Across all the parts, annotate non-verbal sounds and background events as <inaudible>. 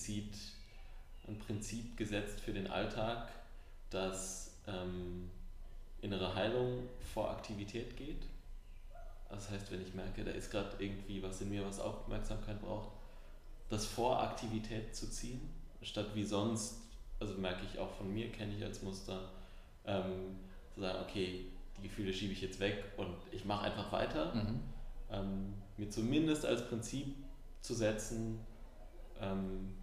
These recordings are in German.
explizit ein Prinzip gesetzt für den Alltag, dass ähm, innere Heilung vor Aktivität geht. Das heißt, wenn ich merke, da ist gerade irgendwie was in mir, was Aufmerksamkeit braucht, das vor Aktivität zu ziehen, statt wie sonst, also merke ich auch von mir, kenne ich als Muster, ähm, zu sagen, okay, die Gefühle schiebe ich jetzt weg und ich mache einfach weiter. Mhm. Ähm, mir zumindest als Prinzip zu setzen, ähm,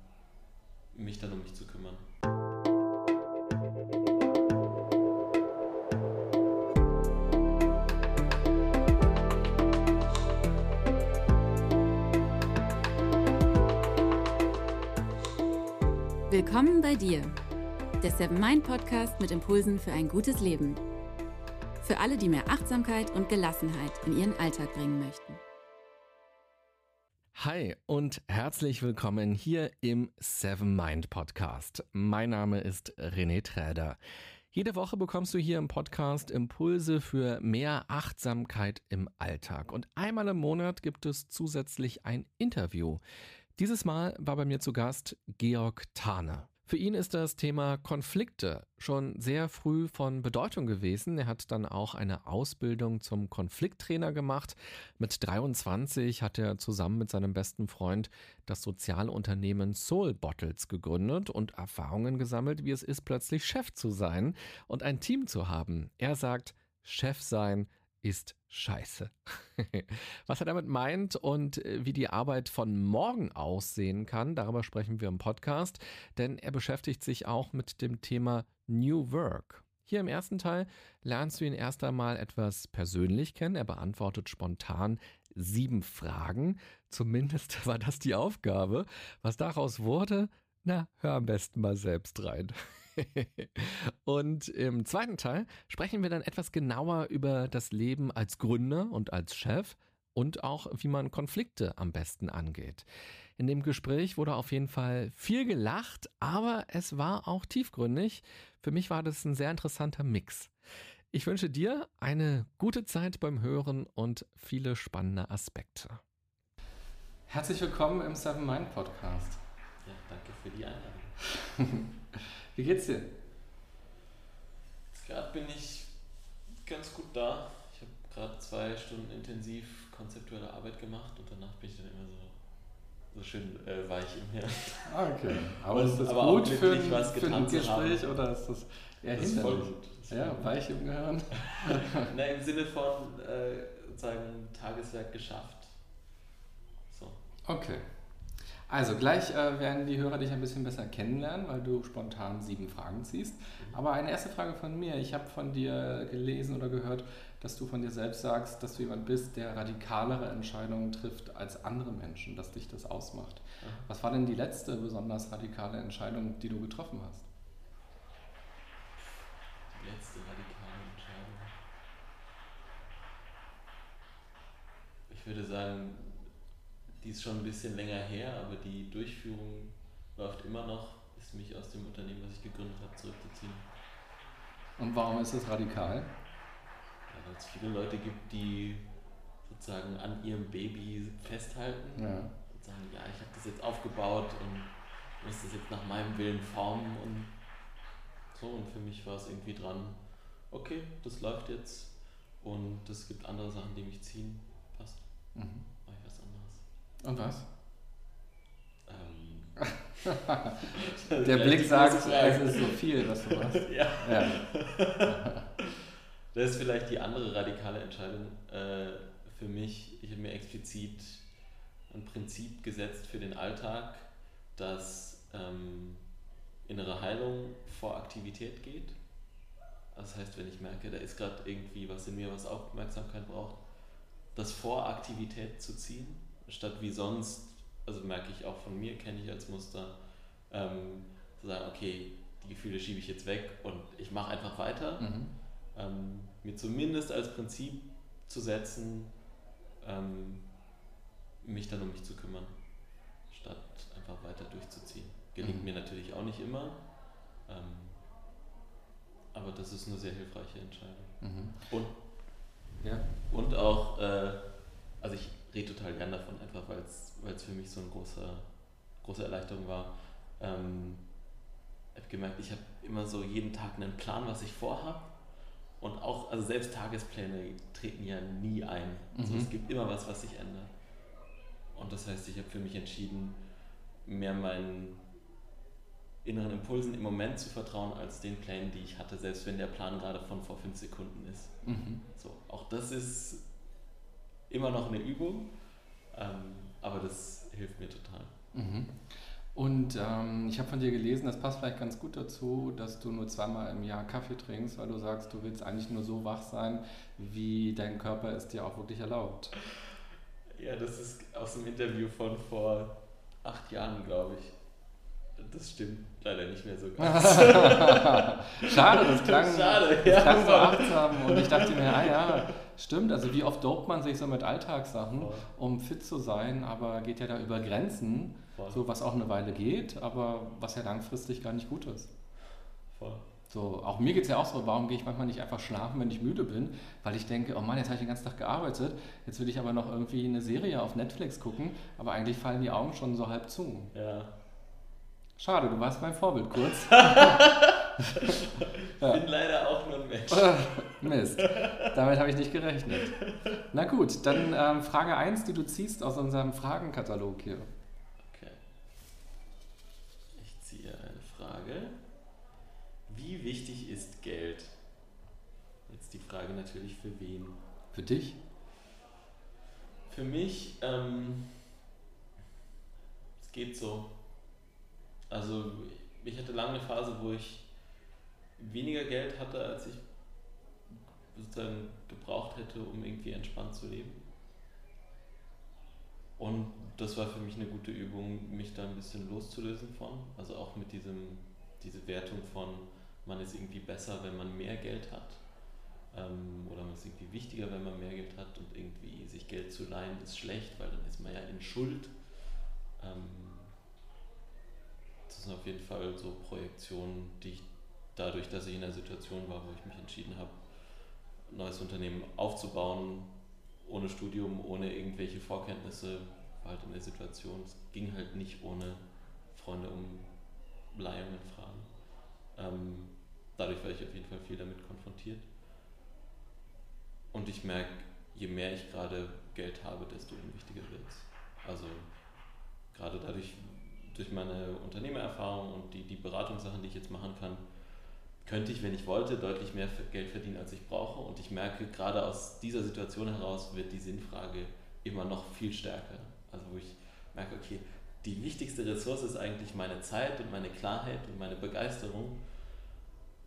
mich dann um mich zu kümmern. Willkommen bei dir, der Seven Mind Podcast mit Impulsen für ein gutes Leben. Für alle, die mehr Achtsamkeit und Gelassenheit in ihren Alltag bringen möchten. Hi und herzlich willkommen hier im Seven Mind Podcast. Mein Name ist René Träder. Jede Woche bekommst du hier im Podcast Impulse für mehr Achtsamkeit im Alltag. Und einmal im Monat gibt es zusätzlich ein Interview. Dieses Mal war bei mir zu Gast Georg Thane. Für ihn ist das Thema Konflikte schon sehr früh von Bedeutung gewesen. Er hat dann auch eine Ausbildung zum Konflikttrainer gemacht. Mit 23 hat er zusammen mit seinem besten Freund das Sozialunternehmen Soul Bottles gegründet und Erfahrungen gesammelt, wie es ist, plötzlich Chef zu sein und ein Team zu haben. Er sagt, Chef sein ist scheiße. <laughs> Was er damit meint und äh, wie die Arbeit von morgen aussehen kann, darüber sprechen wir im Podcast, denn er beschäftigt sich auch mit dem Thema New Work. Hier im ersten Teil lernst du ihn erst einmal etwas persönlich kennen. Er beantwortet spontan sieben Fragen. Zumindest <laughs> war das die Aufgabe. Was daraus wurde, na, hör am besten mal selbst rein. <laughs> und im zweiten Teil sprechen wir dann etwas genauer über das Leben als Gründer und als Chef und auch, wie man Konflikte am besten angeht. In dem Gespräch wurde auf jeden Fall viel gelacht, aber es war auch tiefgründig. Für mich war das ein sehr interessanter Mix. Ich wünsche dir eine gute Zeit beim Hören und viele spannende Aspekte. Herzlich willkommen im Seven Mind Podcast. Ja, danke für die Einladung. <laughs> Wie geht's dir? Gerade bin ich ganz gut da. Ich habe gerade zwei Stunden intensiv konzeptuelle Arbeit gemacht und danach bin ich dann immer so, so schön äh, weich im Hirn. Ah, okay. <laughs> Aber und, ist das aber gut für, ein, was für ein Gespräch oder ist das eher das hinderlich? Voll gut. Ja, weich im Gehirn. <laughs> Na, im Sinne von äh, sozusagen Tageswerk geschafft. So. Okay. Also gleich äh, werden die Hörer dich ein bisschen besser kennenlernen, weil du spontan sieben Fragen ziehst. Aber eine erste Frage von mir. Ich habe von dir gelesen oder gehört, dass du von dir selbst sagst, dass du jemand bist, der radikalere Entscheidungen trifft als andere Menschen, dass dich das ausmacht. Was war denn die letzte besonders radikale Entscheidung, die du getroffen hast? Die letzte radikale Entscheidung. Ich würde sagen, die ist schon ein bisschen länger her, aber die Durchführung läuft immer noch, ist mich aus dem Unternehmen, was ich gegründet habe, zurückzuziehen. Und warum ist das radikal? Ja, weil es viele Leute gibt, die sozusagen an ihrem Baby festhalten ja. und sagen, ja, ich habe das jetzt aufgebaut und muss das jetzt nach meinem Willen formen und so. Und für mich war es irgendwie dran, okay, das läuft jetzt und es gibt andere Sachen, die mich ziehen, passt. Mhm. Und was? Ähm. <laughs> Der Blick sagt, es ist so viel, was du machst. <laughs> ja. ja. Das ist vielleicht die andere radikale Entscheidung äh, für mich. Ich habe mir explizit ein Prinzip gesetzt für den Alltag, dass ähm, innere Heilung vor Aktivität geht. Das heißt, wenn ich merke, da ist gerade irgendwie was in mir, was Aufmerksamkeit braucht, das vor Aktivität zu ziehen statt wie sonst, also merke ich auch von mir, kenne ich als Muster, ähm, zu sagen, okay, die Gefühle schiebe ich jetzt weg und ich mache einfach weiter. Mhm. Ähm, mir zumindest als Prinzip zu setzen, ähm, mich dann um mich zu kümmern, statt einfach weiter durchzuziehen. Gelingt mhm. mir natürlich auch nicht immer, ähm, aber das ist eine sehr hilfreiche Entscheidung. Mhm. Und, ja. und auch, äh, also ich rede total gern davon, einfach weil es für mich so ein großer, große Erleichterung war, ähm, ich habe gemerkt, ich habe immer so jeden Tag einen Plan, was ich vorhabe. Und auch, also selbst Tagespläne treten ja nie ein. Also Mhm. es gibt immer was, was sich ändert. Und das heißt, ich habe für mich entschieden, mehr meinen inneren Impulsen im Moment zu vertrauen, als den Plänen, die ich hatte, selbst wenn der Plan gerade von vor fünf Sekunden ist. Mhm. So, auch das ist immer noch eine Übung, ähm, aber das hilft mir total. Mhm. Und ähm, ich habe von dir gelesen, das passt vielleicht ganz gut dazu, dass du nur zweimal im Jahr Kaffee trinkst, weil du sagst, du willst eigentlich nur so wach sein, wie dein Körper es dir auch wirklich erlaubt. Ja, das ist aus dem Interview von vor acht Jahren, glaube ich. Das stimmt leider nicht mehr so ganz. <laughs> Schade, das klang, Schade, das ja. klang so achtsam und ich dachte mir, ah ja, stimmt, also wie oft dopt man sich so mit Alltagssachen, Voll, um fit zu sein, aber geht ja da über Grenzen, voll, so was auch eine Weile geht, aber was ja langfristig gar nicht gut ist. voll. So, auch mir geht es ja auch so, warum gehe ich manchmal nicht einfach schlafen, wenn ich müde bin? Weil ich denke, oh Mann, jetzt habe ich den ganzen Tag gearbeitet, jetzt will ich aber noch irgendwie eine Serie auf Netflix gucken, aber eigentlich fallen die Augen schon so halb zu. Ja. Schade, du warst mein Vorbild kurz. <laughs> Ich <laughs> Ja. bin leider auch nur ein Mensch. <laughs> Mist, damit habe ich nicht gerechnet. Na gut, dann ähm, Frage 1, die du ziehst aus unserem Fragenkatalog hier. Okay. Ich ziehe eine Frage. Wie wichtig ist Geld? Jetzt die Frage natürlich für wen? Für dich? Für mich, ähm, es geht so. Also ich hatte lange eine Phase, wo ich weniger Geld hatte, als ich sozusagen gebraucht hätte, um irgendwie entspannt zu leben. Und das war für mich eine gute Übung, mich da ein bisschen loszulösen von. Also auch mit diesem, diese Wertung von, man ist irgendwie besser, wenn man mehr Geld hat. Ähm, oder man ist irgendwie wichtiger, wenn man mehr Geld hat und irgendwie sich Geld zu leihen ist schlecht, weil dann ist man ja in Schuld. Ähm, das sind auf jeden Fall so Projektionen, die ich dadurch, dass ich in einer Situation war, wo ich mich entschieden habe, ein neues Unternehmen aufzubauen, ohne Studium, ohne irgendwelche Vorkenntnisse, war halt in der Situation, es ging halt nicht ohne Freunde um Leihungen fragen. Ähm, dadurch war ich auf jeden Fall viel damit konfrontiert. Und ich merke, je mehr ich gerade Geld habe, desto unwichtiger wird es. Also gerade dadurch, durch meine Unternehmererfahrung und die, die Beratungssachen, die ich jetzt machen kann, könnte ich, wenn ich wollte, deutlich mehr Geld verdienen, als ich brauche. Und ich merke, gerade aus dieser Situation heraus wird die Sinnfrage immer noch viel stärker. Also wo ich merke, okay, die wichtigste Ressource ist eigentlich meine Zeit und meine Klarheit und meine Begeisterung.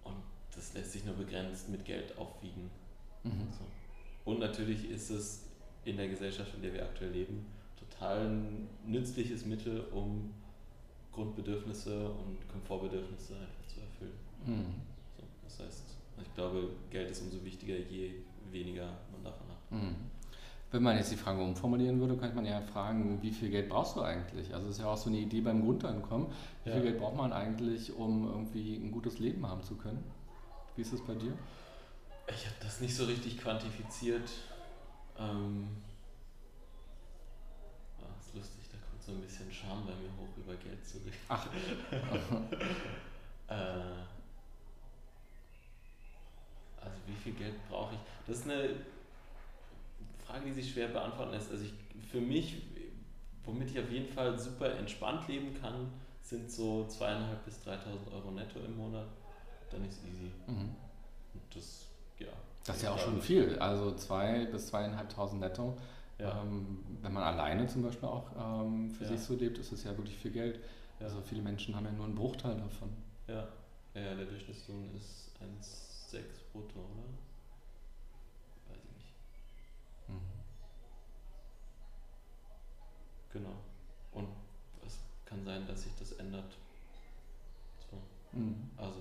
Und das lässt sich nur begrenzt mit Geld aufwiegen. Mhm. So. Und natürlich ist es in der Gesellschaft, in der wir aktuell leben, total ein nützliches Mittel, um Grundbedürfnisse und Komfortbedürfnisse einfach zu erfüllen. Mhm. Das heißt, ich glaube, Geld ist umso wichtiger, je weniger man davon hat. Mhm. Wenn man jetzt die Frage umformulieren würde, könnte man ja fragen, wie viel Geld brauchst du eigentlich? Also es ist ja auch so eine Idee beim Grundeinkommen. Wie Ja. viel Geld braucht man eigentlich, um irgendwie ein gutes Leben haben zu können? Wie ist es bei dir? Ich habe das nicht so richtig quantifiziert. Ähm, ah, ist lustig, da kommt so ein bisschen Scham bei mir hoch, über Geld zu reden. Ach, <laughs> Äh, also wie viel Geld brauche ich? Das ist eine Frage, die sich schwer beantworten lässt. Also ich, für mich, womit ich auf jeden Fall super entspannt leben kann, sind so zweieinhalb bis 3.000 Euro netto im Monat. Dann ist easy. mhm. Und das, ja. das ist ja auch Ich schon viel. Also zwei bis zweieinhalbtausend netto. Ja, Ähm, wenn man alleine zum Beispiel auch ähm, für Ja. sich so lebt, ist es ja wirklich viel Geld. ja, Also viele Menschen haben ja nur einen Bruchteil davon. ja. ja, der Durchschnittslohn ist 1,6 brutto, oder? Weiß ich nicht. Mhm. Genau. Und es kann sein, dass sich das ändert. So. Mhm. Also,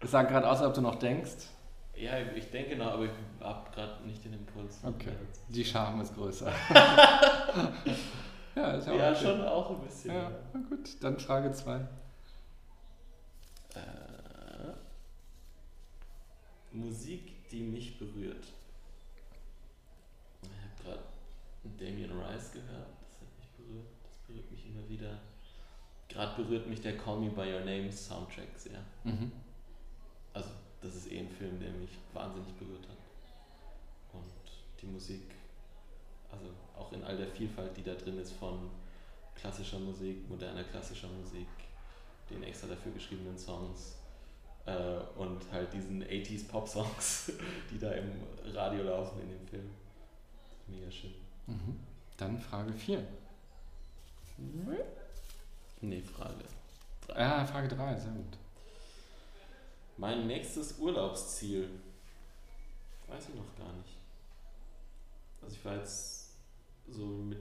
Es sah gerade aus, als ob du noch denkst. ja, ich denke noch, aber ich habe gerade nicht den Impuls. Okay. Die Scham ist größer. <laughs> <laughs> ja, ist ja, Ja, auch schon auch ein bisschen. Ja, na gut, dann Frage 2. Äh, Musik, die mich berührt. Eyes gehört. Das hat mich berührt. Das berührt mich immer wieder. Gerade berührt mich der Call Me By Your Name Soundtrack sehr. Mhm. Also, das ist eh ein Film, der mich wahnsinnig berührt hat. Und die Musik, also auch in all der Vielfalt, die da drin ist von klassischer Musik, moderner klassischer Musik, den extra dafür geschriebenen Songs äh, und halt diesen 80s Pop-Songs, <laughs> die da im Radio laufen in dem Film. Mega schön. Mhm. Dann Frage 4. Nee, Frage 3. Ja, Frage 3, sehr gut. Mein nächstes Urlaubsziel. Weiß ich noch gar nicht. Also ich war jetzt so mit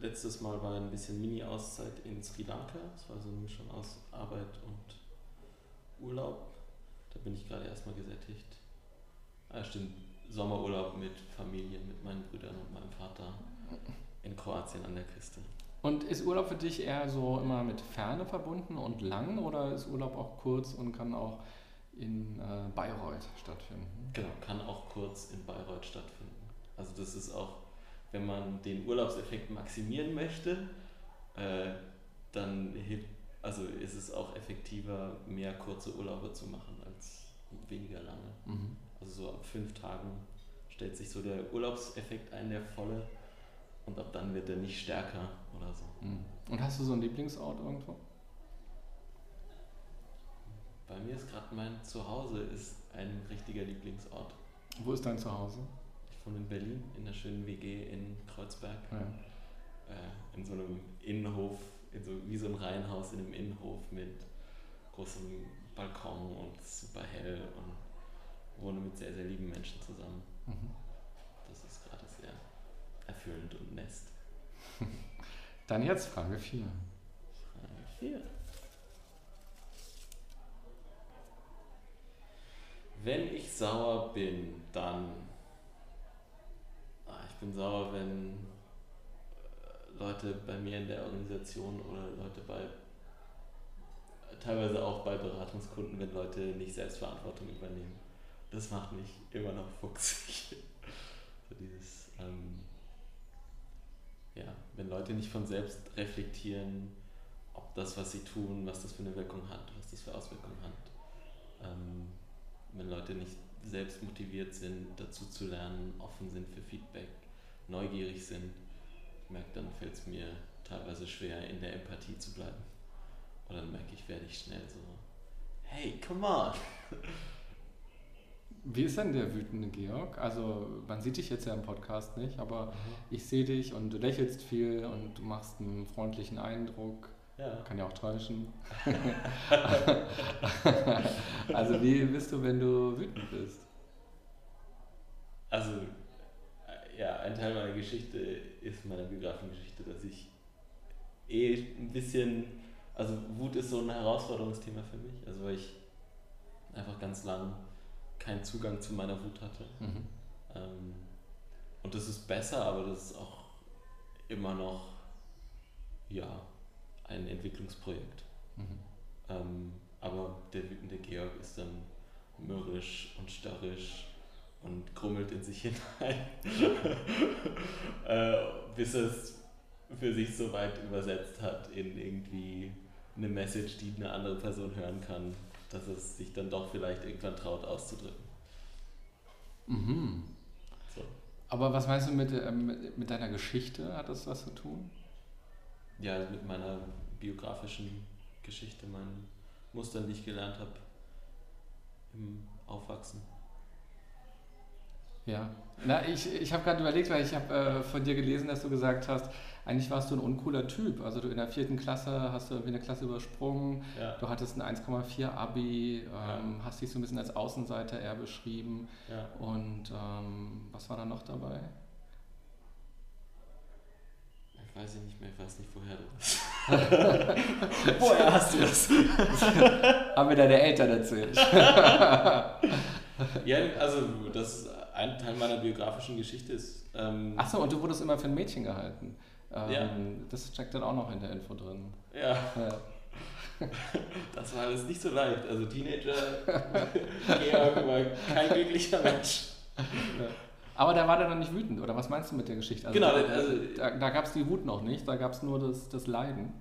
letztes Mal war ein bisschen Mini-Auszeit in Sri Lanka. Das war so eine Mischung aus Arbeit und Urlaub. Da bin ich gerade erstmal gesättigt. Ah, stimmt. Sommerurlaub mit Familie, mit meinen Brüdern und meinem Vater in Kroatien an der Küste. Und ist Urlaub für dich eher so immer mit Ferne verbunden und lang oder ist Urlaub auch kurz und kann auch in äh, Bayreuth stattfinden? Genau, kann auch kurz in Bayreuth stattfinden. Also das ist auch, wenn man den Urlaubseffekt maximieren möchte, äh, dann hilft, also ist es auch effektiver, mehr kurze Urlaube zu machen als weniger lange. Mhm. Also so ab fünf Tagen stellt sich so der Urlaubseffekt ein, der volle. Und ab dann wird er nicht stärker oder so. Mhm. Und hast du so einen Lieblingsort irgendwo? Bei mir ist gerade mein Zuhause ist ein richtiger Lieblingsort. Wo ist dein Zuhause? Wohne in Berlin, in der schönen WG in Kreuzberg. Ja. Äh, in so einem Innenhof, in so, wie so ein Reihenhaus in einem Innenhof mit großem Balkon und super hell und wohne mit sehr, sehr lieben Menschen zusammen. Mhm. Das ist gerade sehr erfüllend und nest. <laughs> Dann jetzt Frage 4. Frage 4. Wenn ich sauer bin, dann. Ich bin sauer, wenn äh, Leute bei mir in der Organisation oder Leute bei. teilweise auch bei Beratungskunden, wenn Leute nicht Selbstverantwortung übernehmen. Das macht mich immer noch fuchsig. <laughs> so dieses. Ähm, ja, wenn Leute nicht von selbst reflektieren, ob das, was sie tun, was das für eine Wirkung hat, was das für Auswirkungen hat. Ähm, wenn Leute nicht selbst motiviert sind, dazu zu lernen, offen sind für Feedback, neugierig sind, ich merke, dann fällt es mir teilweise schwer, in der Empathie zu bleiben. Und dann merke ich, werde ich schnell so, hey, come on! <laughs> Wie ist denn der wütende Georg? Also man sieht dich jetzt ja im Podcast nicht, aber mhm. ich sehe dich und du lächelst viel und du machst einen freundlichen Eindruck. Ja. Kann ja auch täuschen. <laughs> <laughs> also wie bist du, wenn du wütend bist? Also ja, ein Teil meiner Geschichte ist meiner Biografengeschichte, dass ich eh ein bisschen, also Wut ist so ein Herausforderungsthema für mich, also weil ich einfach ganz lang keinen Zugang zu meiner Wut hatte. Mhm. Ähm, und das ist besser, aber das ist auch immer noch, ja, ein Entwicklungsprojekt. Mhm. Ähm, aber der wütende Georg ist dann mürrisch und starrisch und grummelt in sich hinein, <laughs> äh, bis es für sich so weit übersetzt hat in irgendwie eine Message, die eine andere Person hören kann, dass es sich dann doch vielleicht irgendwann traut auszudrücken. Mhm. So. Aber was meinst du mit, äh, mit deiner Geschichte? Hat das was zu tun? ja, mit meiner biografischen Geschichte, meinen Mustern, die ich gelernt habe im Aufwachsen. Ja, na, ich, ich habe gerade überlegt, weil ich habe äh, von dir gelesen, dass du gesagt hast, eigentlich warst du ein uncooler Typ. Also du in der vierten Klasse hast du irgendwie eine Klasse übersprungen, ja. du hattest ein 1,4 Abi, ähm, ja. hast dich so ein bisschen als Außenseiter eher beschrieben. Ja. Und ähm, was war da noch dabei? weiß ich nicht mehr, ich weiß nicht, woher du das. <laughs> woher hast du das? Haben mir deine Eltern erzählt. <laughs> ja, also das ist ein Teil meiner biografischen Geschichte ist. Ähm, Achso, und du wurdest immer für ein Mädchen gehalten. Ähm, ja. Das steckt dann auch noch in der Info drin. Ja. ja. <laughs> Das war alles nicht so leicht. Also Teenager, <laughs> Georg war kein glücklicher Mensch. Ja. Aber da war der dann nicht wütend, oder was meinst du mit der Geschichte? Also genau. Da, also, da, da gab es die Wut noch nicht, da gab es nur das, das Leiden.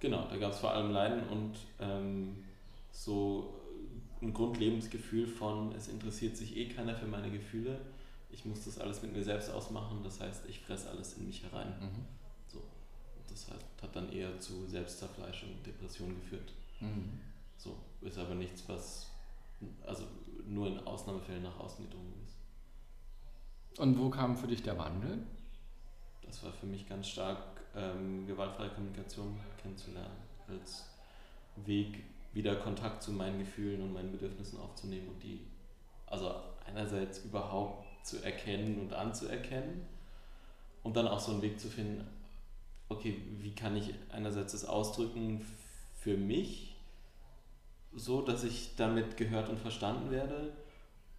Genau, da gab es vor allem Leiden und ähm, so ein Grundlebensgefühl von, es interessiert sich eh keiner für meine Gefühle, ich muss das alles mit mir selbst ausmachen, das heißt, ich fresse alles in mich herein. Mhm. So. Das heißt, hat dann eher zu Selbstzerfleischung und Depression geführt. Mhm. So, ist aber nichts, was also nur in Ausnahmefällen nach außen gedrungen ist. Und wo kam für dich der Wandel? Das war für mich ganz stark ähm, gewaltfreie Kommunikation kennenzulernen, als Weg, wieder Kontakt zu meinen Gefühlen und meinen Bedürfnissen aufzunehmen und die, also einerseits überhaupt zu erkennen und anzuerkennen und dann auch so einen Weg zu finden, okay, wie kann ich einerseits das ausdrücken für mich, so dass ich damit gehört und verstanden werde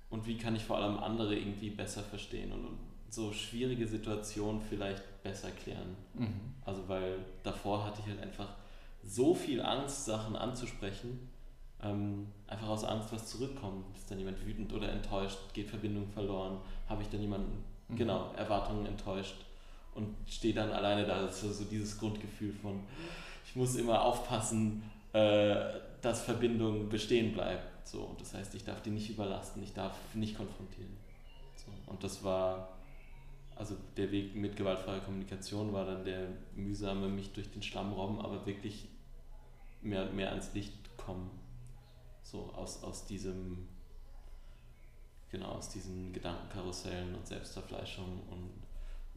und wie kann ich vor allem andere irgendwie besser verstehen und, so schwierige Situationen vielleicht besser klären. Mhm. Also weil davor hatte ich halt einfach so viel Angst, Sachen anzusprechen, ähm, einfach aus Angst, was zurückkommt. Ist dann jemand wütend oder enttäuscht? Geht Verbindung verloren? Habe ich dann jemanden, mhm. genau, Erwartungen enttäuscht? Und stehe dann alleine da. Das ist so dieses Grundgefühl von, ich muss immer aufpassen, äh, dass Verbindung bestehen bleibt. So, und das heißt, ich darf die nicht überlasten, ich darf nicht konfrontieren. So, und das war also der Weg mit gewaltfreier Kommunikation war dann der mühsame mich durch den Schlamm robben, aber wirklich mehr, mehr ans Licht kommen. So aus, aus diesem, genau, aus diesen Gedankenkarussellen und Selbstverfleischung und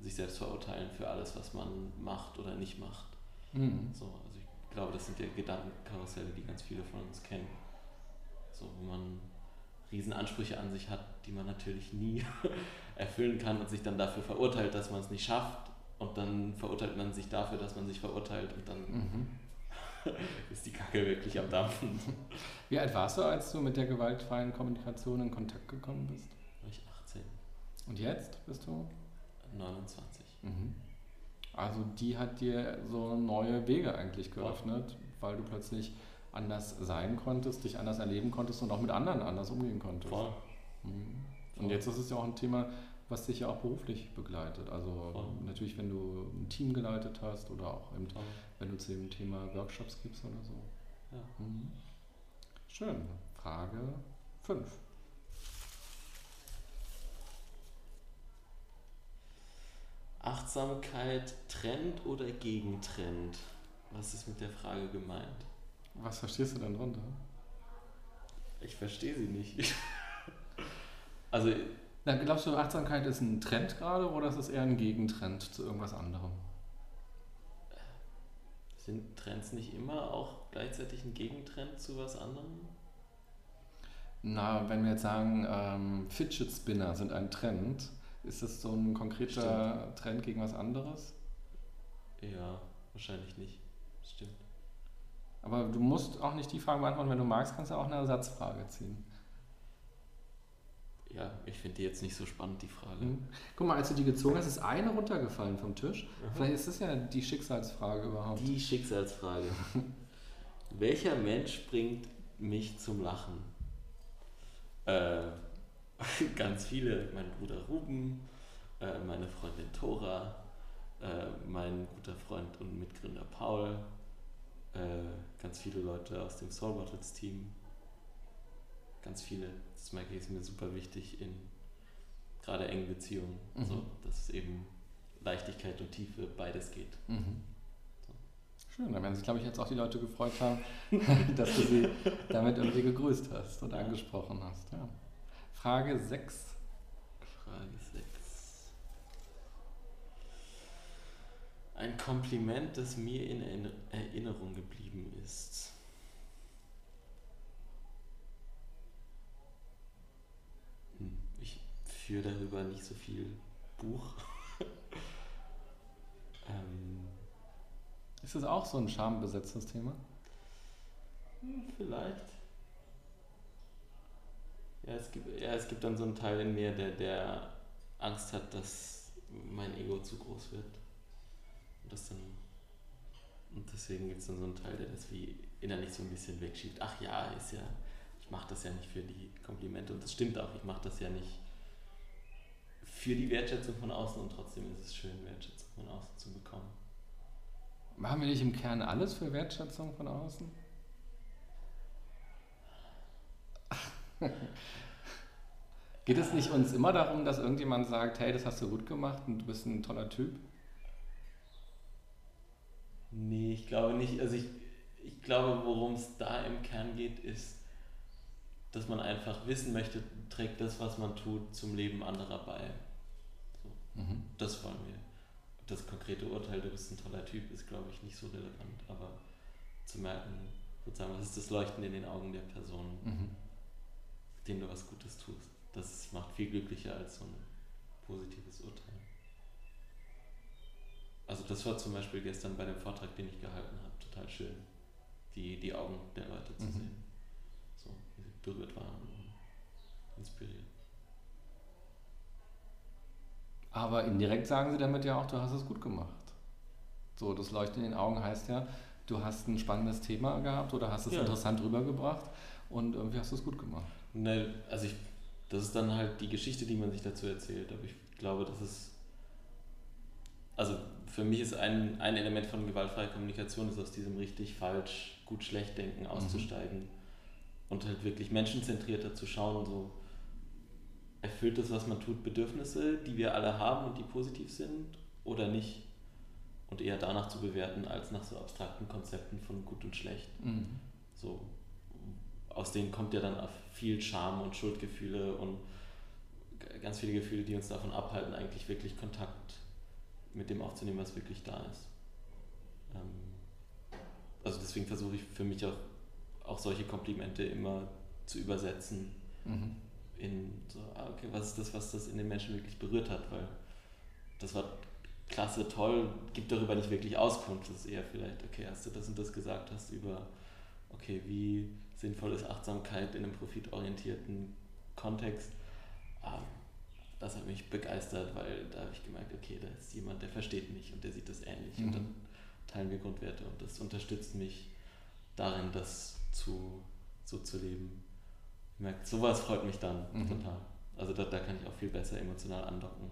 sich selbst verurteilen für alles, was man macht oder nicht macht. Mhm. So, also ich glaube, das sind ja Gedankenkarusselle, die ganz viele von uns kennen. So, wo man Riesenansprüche an sich hat, die man natürlich nie <laughs> erfüllen kann und sich dann dafür verurteilt, dass man es nicht schafft und dann verurteilt man sich dafür, dass man sich verurteilt und dann mhm. <laughs> ist die Kacke wirklich am Dampfen. <laughs> Wie alt warst du, als du mit der gewaltfreien Kommunikation in Kontakt gekommen bist? War ich 18. Und jetzt bist du? 29. Mhm. Also die hat dir so neue Wege eigentlich geöffnet, ja. weil du plötzlich anders sein konntest, dich anders erleben konntest und auch mit anderen anders umgehen konntest. Voll. Mhm. Und jetzt ist es ja auch ein Thema, was dich ja auch beruflich begleitet. Also Voll. natürlich, wenn du ein Team geleitet hast oder auch eben, wenn du zu dem Thema Workshops gibst oder so. Ja. Mhm. Schön. Frage 5. Achtsamkeit Trend oder Gegentrend? Was ist mit der Frage gemeint? Was verstehst du denn drunter? Ich verstehe sie nicht. <laughs> also. Na, glaubst du, Achtsamkeit ist ein Trend gerade oder ist es eher ein Gegentrend zu irgendwas anderem? Sind Trends nicht immer auch gleichzeitig ein Gegentrend zu was anderem? Na, wenn wir jetzt sagen, ähm, Fidget Spinner sind ein Trend, ist das so ein konkreter Stimmt. Trend gegen was anderes? Ja, wahrscheinlich nicht. Stimmt. Aber du musst auch nicht die Frage beantworten, wenn du magst, kannst du auch eine Ersatzfrage ziehen. Ja, ich finde die jetzt nicht so spannend, die Frage. Mhm. Guck mal, als du die gezogen hast, ist eine runtergefallen vom Tisch. Mhm. Vielleicht ist das ja die Schicksalsfrage überhaupt. Die Schicksalsfrage. <laughs> Welcher Mensch bringt mich zum Lachen? Äh, <laughs> ganz viele. Mein Bruder Ruben, äh, meine Freundin Tora, äh, mein guter Freund und Mitgründer Paul, äh, ganz viele Leute aus dem Soul Bottles Team. Ganz viele. Das merke ich, ist mir super wichtig in gerade engen Beziehungen. Mhm. So, dass es eben Leichtigkeit und Tiefe beides geht. Mhm. Schön, dann werden sich, glaube ich, jetzt auch die Leute gefreut haben, <laughs> dass du sie damit irgendwie gegrüßt hast und angesprochen hast. Ja. Frage 6. Frage 6. Ein Kompliment, das mir in Erinnerung geblieben ist. Führe darüber nicht so viel Buch. <laughs> ähm, ist das auch so ein schambesetztes Thema? Hm, vielleicht. Ja es, gibt, ja, es gibt dann so einen Teil in mir, der, der Angst hat, dass mein Ego zu groß wird. Und das dann. Und deswegen gibt es dann so einen Teil, der das wie innerlich so ein bisschen wegschiebt. Ach ja, ist ja, ich mache das ja nicht für die Komplimente. Und das stimmt auch, ich mache das ja nicht für die Wertschätzung von außen und trotzdem ist es schön, Wertschätzung von außen zu bekommen. Machen wir nicht im Kern alles für Wertschätzung von außen? <laughs> Geht es nicht uns immer darum, dass irgendjemand sagt, hey, das hast du gut gemacht und du bist ein toller Typ? Nee, ich glaube nicht. Also ich, ich glaube, worum es da im Kern geht, ist, dass man einfach wissen möchte, trägt das, was man tut, zum Leben anderer bei. Mhm. Das wollen wir. Das konkrete Urteil, du bist ein toller Typ, ist, glaube ich, nicht so relevant. Aber zu merken, sozusagen, was ist das Leuchten in den Augen der Person, mhm. denen du was Gutes tust das macht viel glücklicher als so ein positives Urteil. Also das war zum Beispiel gestern bei dem Vortrag, den ich gehalten habe, total schön, die, die Augen der Leute zu mhm. sehen. So, wie sie berührt Aber indirekt sagen sie damit ja auch, du hast es gut gemacht. So, das Leuchten in den Augen heißt ja, du hast ein spannendes Thema gehabt oder hast es ja. interessant rübergebracht und irgendwie hast du es gut gemacht. Ne, also ich das ist dann halt die Geschichte, die man sich dazu erzählt. Aber ich glaube, das ist. Also für mich ist ein, ein Element von gewaltfreier Kommunikation, ist aus diesem richtig falsch, gut schlecht denken mhm. auszusteigen mhm. und halt wirklich menschenzentrierter zu schauen, so erfüllt das, was man tut, Bedürfnisse, die wir alle haben und die positiv sind oder nicht? Und eher danach zu bewerten, als nach so abstrakten Konzepten von gut und schlecht. Mhm. So, aus denen kommt ja dann viel Scham und Schuldgefühle und ganz viele Gefühle, die uns davon abhalten, eigentlich wirklich Kontakt mit dem aufzunehmen, was wirklich da ist. Ähm, also deswegen versuche ich für mich auch, auch solche Komplimente immer zu übersetzen mhm. In so, ah, okay, was ist das, was das in den Menschen wirklich berührt hat, weil das war klasse, toll, gibt darüber nicht wirklich Auskunft. Das ist eher vielleicht, okay, hast du das und das gesagt, hast über, okay, wie sinnvoll ist Achtsamkeit in einem profitorientierten Kontext. Ähm, das hat mich begeistert, weil da habe ich gemerkt, okay, da ist jemand, der versteht mich und der sieht das ähnlich mhm. und dann teilen wir Grundwerte und das unterstützt mich darin, das zu, so zu leben. Ich merke, sowas freut mich dann mhm. total. Also da, da kann ich auch viel besser emotional andocken.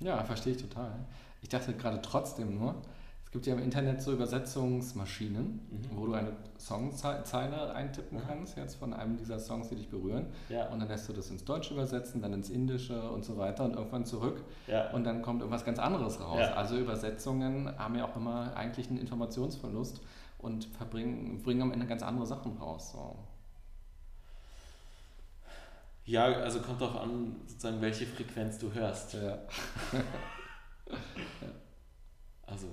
Ja, verstehe ich total. Ich dachte gerade trotzdem nur, gibt ja im Internet so Übersetzungsmaschinen, mhm. wo du eine Songzeile eintippen kannst, jetzt von einem dieser Songs, die dich berühren. Ja. Und dann lässt du das ins Deutsche übersetzen, dann ins Indische und so weiter und irgendwann zurück. Ja. Und dann kommt irgendwas ganz anderes raus. Ja. Also Übersetzungen haben ja auch immer eigentlich einen Informationsverlust und verbringen, bringen am Ende ganz andere Sachen raus. So. Ja, also kommt auch an, sozusagen, welche Frequenz du hörst. Ja. <laughs> also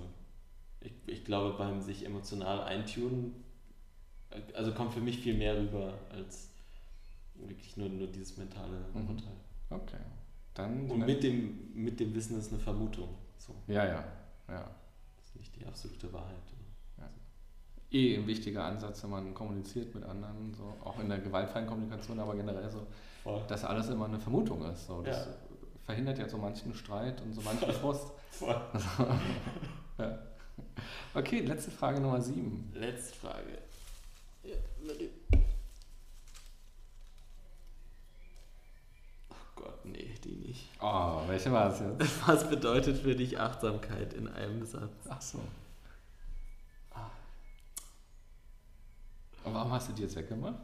ich, ich glaube, beim sich emotional eintunen, also kommt für mich viel mehr rüber als wirklich nur, nur dieses mentale mhm. Urteil. Okay. Dann Und mit dem, mit dem Wissen ist eine Vermutung. So. Ja, ja, ja. Das ist nicht die absolute Wahrheit. Eh ein wichtiger Ansatz, wenn man kommuniziert mit anderen, so auch in der gewaltfreien Kommunikation, aber generell so, Voll. dass alles immer eine Vermutung ist. So. Das ja. verhindert ja so manchen Streit und so manchen <laughs> Frust. <laughs> Ja. Okay, letzte Frage Nummer 7. Letzte Frage. Ja, oh Gott, nee, die nicht. Oh, welche war es jetzt? <laughs> Was bedeutet für dich Achtsamkeit in einem Satz? Ach so. Und warum hast du die jetzt weggemacht?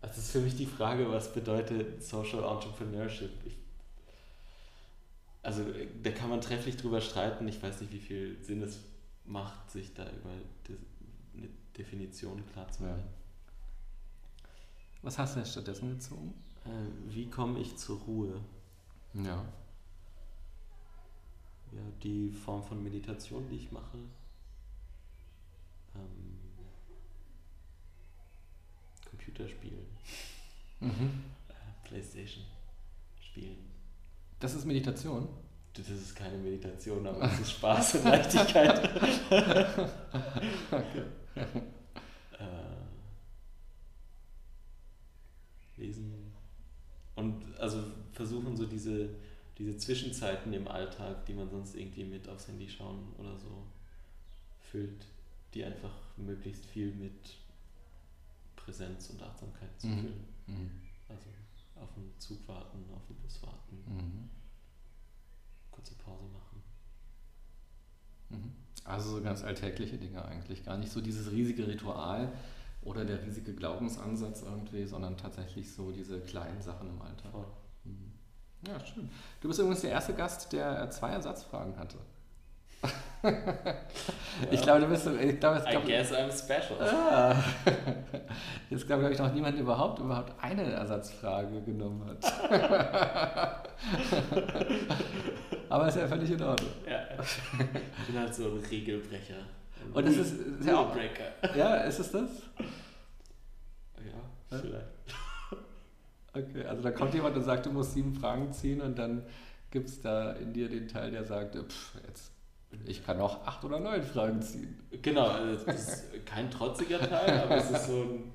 Das ist für mich die Frage, was bedeutet Social Entrepreneurship? Ich also da kann man trefflich drüber streiten. Ich weiß nicht, wie viel Sinn es macht, sich da über eine Definition klar zu werden. Ja. Was hast du denn stattdessen gezogen? Äh, wie komme ich zur Ruhe? Ja. Ja, die Form von Meditation, die ich mache. Ähm, Computerspielen. Mhm. Äh, Playstation spielen. Das ist Meditation? Das ist keine Meditation, aber es ist Spaß und Leichtigkeit. <laughs> okay. äh, lesen. Und also versuchen so diese, diese Zwischenzeiten im Alltag, die man sonst irgendwie mit aufs Handy schauen oder so füllt, die einfach möglichst viel mit Präsenz und Achtsamkeit zu mhm. füllen. Mhm. Also auf den Zug warten, auf den Bus warten, Mhm. kurze Pause machen. Mhm. Also so ganz alltägliche Dinge eigentlich. Gar nicht so dieses riesige Ritual oder der riesige Glaubensansatz irgendwie, sondern tatsächlich so diese kleinen Sachen im Alltag. Mhm. Ja, schön. Du bist übrigens der erste Gast, der äh, zwei Ersatzfragen hatte. <laughs> Ich glaube, du bist. Ich glaube, es I guess I'm special. Ah. <laughs> Jetzt glaube glaub ich noch niemand überhaupt überhaupt eine Ersatzfrage genommen hat. <laughs> Aber ist ja völlig in Ordnung. Ja, ich bin halt so ein Regelbrecher. Ein Und das ist- ist ja auch-. Ja, ist es das? Ja, vielleicht. Okay, also da kommt jemand und sagt, du musst sieben Fragen ziehen und dann gibt es da in dir den Teil, der sagt, pff, jetzt, ich kann auch acht oder neun Fragen ziehen. Genau, also das ist kein trotziger Teil, aber es ist so ein.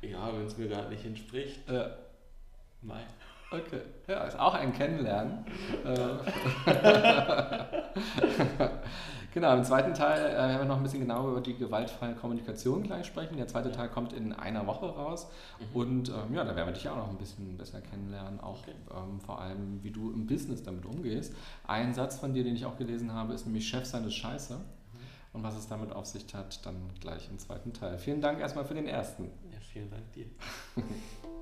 Ja, wenn es mir gerade nicht entspricht. Ja, Mei. Okay. Ja, ist auch ein Kennenlernen. Äh, <laughs> genau, im zweiten Teil äh, werden wir noch ein bisschen genauer über die gewaltfreie Kommunikation gleich sprechen. Der zweite Teil kommt in einer Woche raus. Mhm. Und ähm, ja, da werden wir dich auch noch ein bisschen besser kennenlernen, auch Okay. ähm, vor allem, wie du im Business damit umgehst. Ein Satz von dir, den ich auch gelesen habe, ist nämlich Chef sein ist scheiße. Und was es damit auf sich hat, dann gleich im zweiten Teil. Vielen Dank erstmal für den ersten. Ja, vielen Dank dir. <laughs>